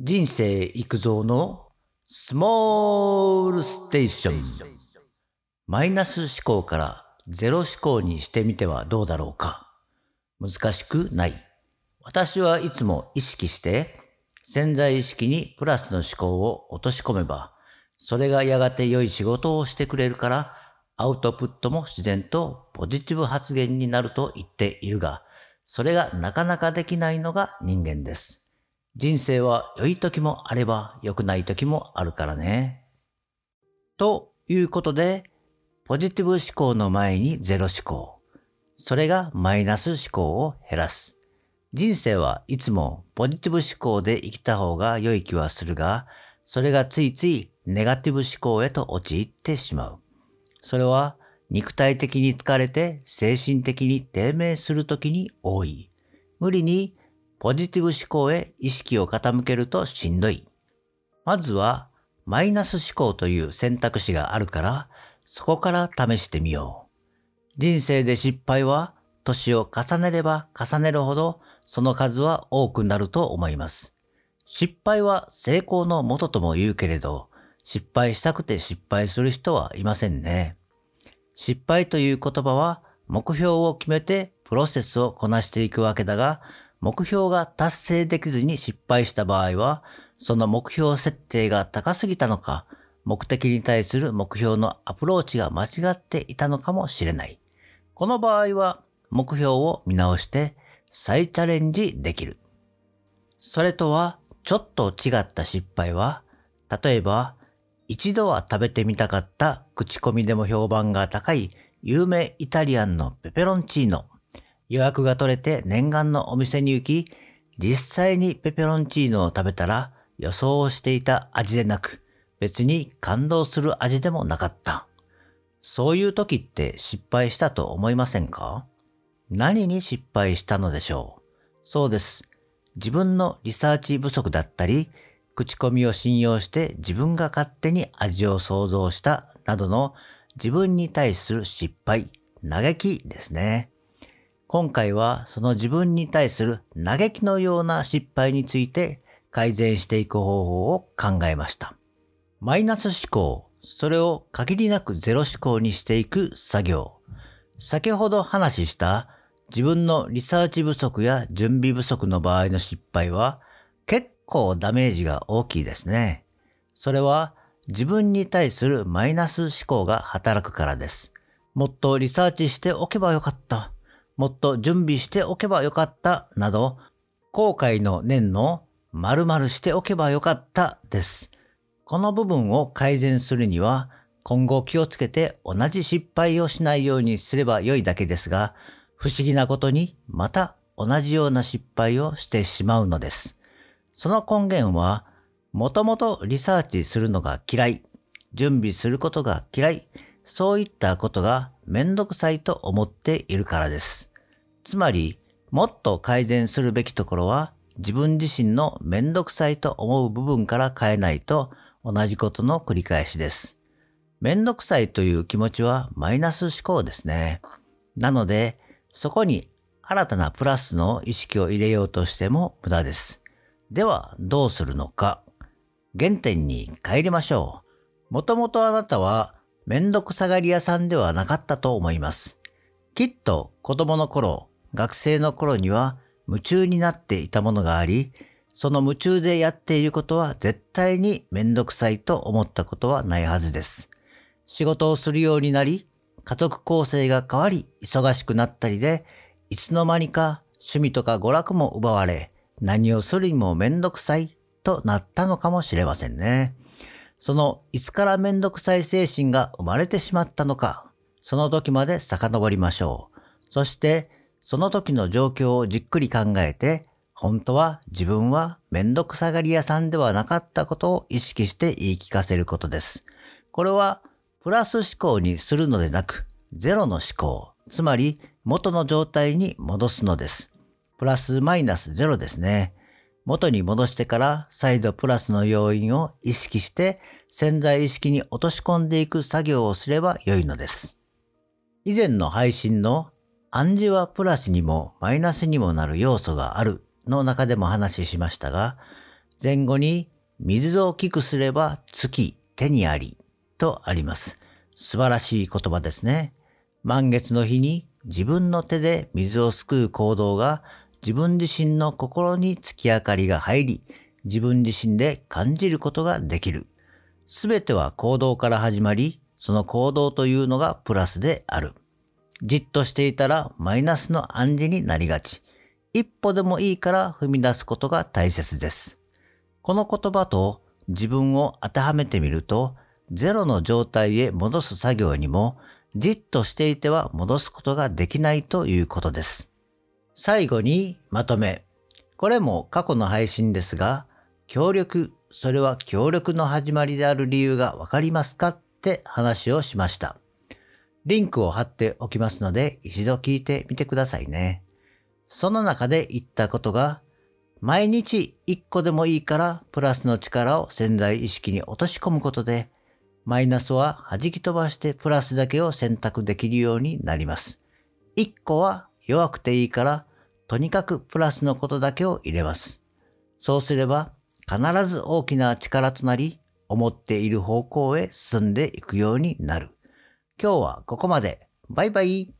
人生育造のスモールステーション。マイナス思考からゼロ思考にしてみてはどうだろうか。難しくない。私はいつも意識して潜在意識にプラスの思考を落とし込めば、それがやがて良い仕事をしてくれるから、アウトプットも自然とポジティブ発言になると言っているが、それがなかなかできないのが人間です。人生は良い時もあれば良くない時もあるからね。ということで、ポジティブ思考の前にゼロ思考。それがマイナス思考を減らす。人生はいつもポジティブ思考で生きた方が良い気はするが、それがついついネガティブ思考へと陥ってしまう。それは肉体的に疲れて精神的に低迷するときに多い。無理にポジティブ思考へ意識を傾けるとしんどい。まずは、マイナス思考という選択肢があるから、そこから試してみよう。人生で失敗は、年を重ねれば重ねるほど、その数は多くなると思います。失敗は成功のもととも言うけれど、失敗したくて失敗する人はいませんね。失敗という言葉は、目標を決めてプロセスをこなしていくわけだが、目標が達成できずに失敗した場合は、その目標設定が高すぎたのか、目的に対する目標のアプローチが間違っていたのかもしれない。この場合は、目標を見直して再チャレンジできる。それとは、ちょっと違った失敗は、例えば、一度は食べてみたかった口コミでも評判が高い有名イタリアンのペペロンチーノ。予約が取れて念願のお店に行き、実際にペペロンチーノを食べたら予想をしていた味でなく、別に感動する味でもなかった。そういう時って失敗したと思いませんか？何に失敗したのでしょう？そうです。自分のリサーチ不足だったり、口コミを信用して自分が勝手に味を想像したなどの自分に対する失敗、嘆きですね。今回はその自分に対する嘆きのような失敗について改善していく方法を考えました。マイナス思考、それを限りなくゼロ思考にしていく作業。先ほど話した自分のリサーチ不足や準備不足の場合の失敗は結構ダメージが大きいですね。それは自分に対するマイナス思考が働くからです。もっとリサーチしておけばよかった。もっと準備しておけばよかったなど、後悔の念の〇〇しておけばよかったです。この部分を改善するには、今後気をつけて同じ失敗をしないようにすればよいだけですが、不思議なことにまた同じような失敗をしてしまうのです。その根源は、もともとリサーチするのが嫌い、準備することが嫌い、そういったことがめんどくさいと思っているからです。つまり、もっと改善するべきところは、自分自身のめんどくさいと思う部分から変えないと同じことの繰り返しです。めんどくさいという気持ちはマイナス思考ですね。なので、そこに新たなプラスの意識を入れようとしても無駄です。では、どうするのか。原点に帰りましょう。もともとあなたはめんどくさがり屋さんではなかったと思います。きっと子供の頃、学生の頃には夢中になっていたものがあり、その夢中でやっていることは絶対にめんどくさいと思ったことはないはずです。仕事をするようになり、家族構成が変わり、忙しくなったりで、いつの間にか趣味とか娯楽も奪われ、何をするにもめんどくさいとなったのかもしれませんね。そのいつからめんどくさい精神が生まれてしまったのか、その時まで遡りましょう。そして、その時の状況をじっくり考えて、本当は自分はめんどくさがり屋さんではなかったことを意識して言い聞かせることです。これはプラス思考にするのでなく、ゼロの思考、つまり元の状態に戻すのです。プラスマイナスゼロですね。元に戻してから再度プラスの要因を意識して潜在意識に落とし込んでいく作業をすれば良いのです。以前の配信の暗示はプラスにもマイナスにもなる要素があるの中でも話しましたが、前後に水を大きくすれば月手にありとあります。素晴らしい言葉ですね。満月の日に自分の手で水をすくう行動が自分自身の心に月明かりが入り、自分自身で感じることができる。すべては行動から始まり、その行動というのがプラスである。じっとしていたらマイナスの暗示になりがち。一歩でもいいから踏み出すことが大切です。この言葉と自分を当てはめてみると、ゼロの状態へ戻す作業にも、じっとしていては戻すことができないということです。最後にまとめ。これも過去の配信ですが、協力、それは協力の始まりである理由がわかりますかって話をしました。リンクを貼っておきますので一度聞いてみてくださいね。その中で言ったことが、毎日一個でもいいからプラスの力を潜在意識に落とし込むことで、マイナスは弾き飛ばしてプラスだけを選択できるようになります。一個は弱くていいからとにかくプラスのことだけを入れます。そうすれば必ず大きな力となり、思っている方向へ進んでいくようになる。今日はここまで。バイバイ。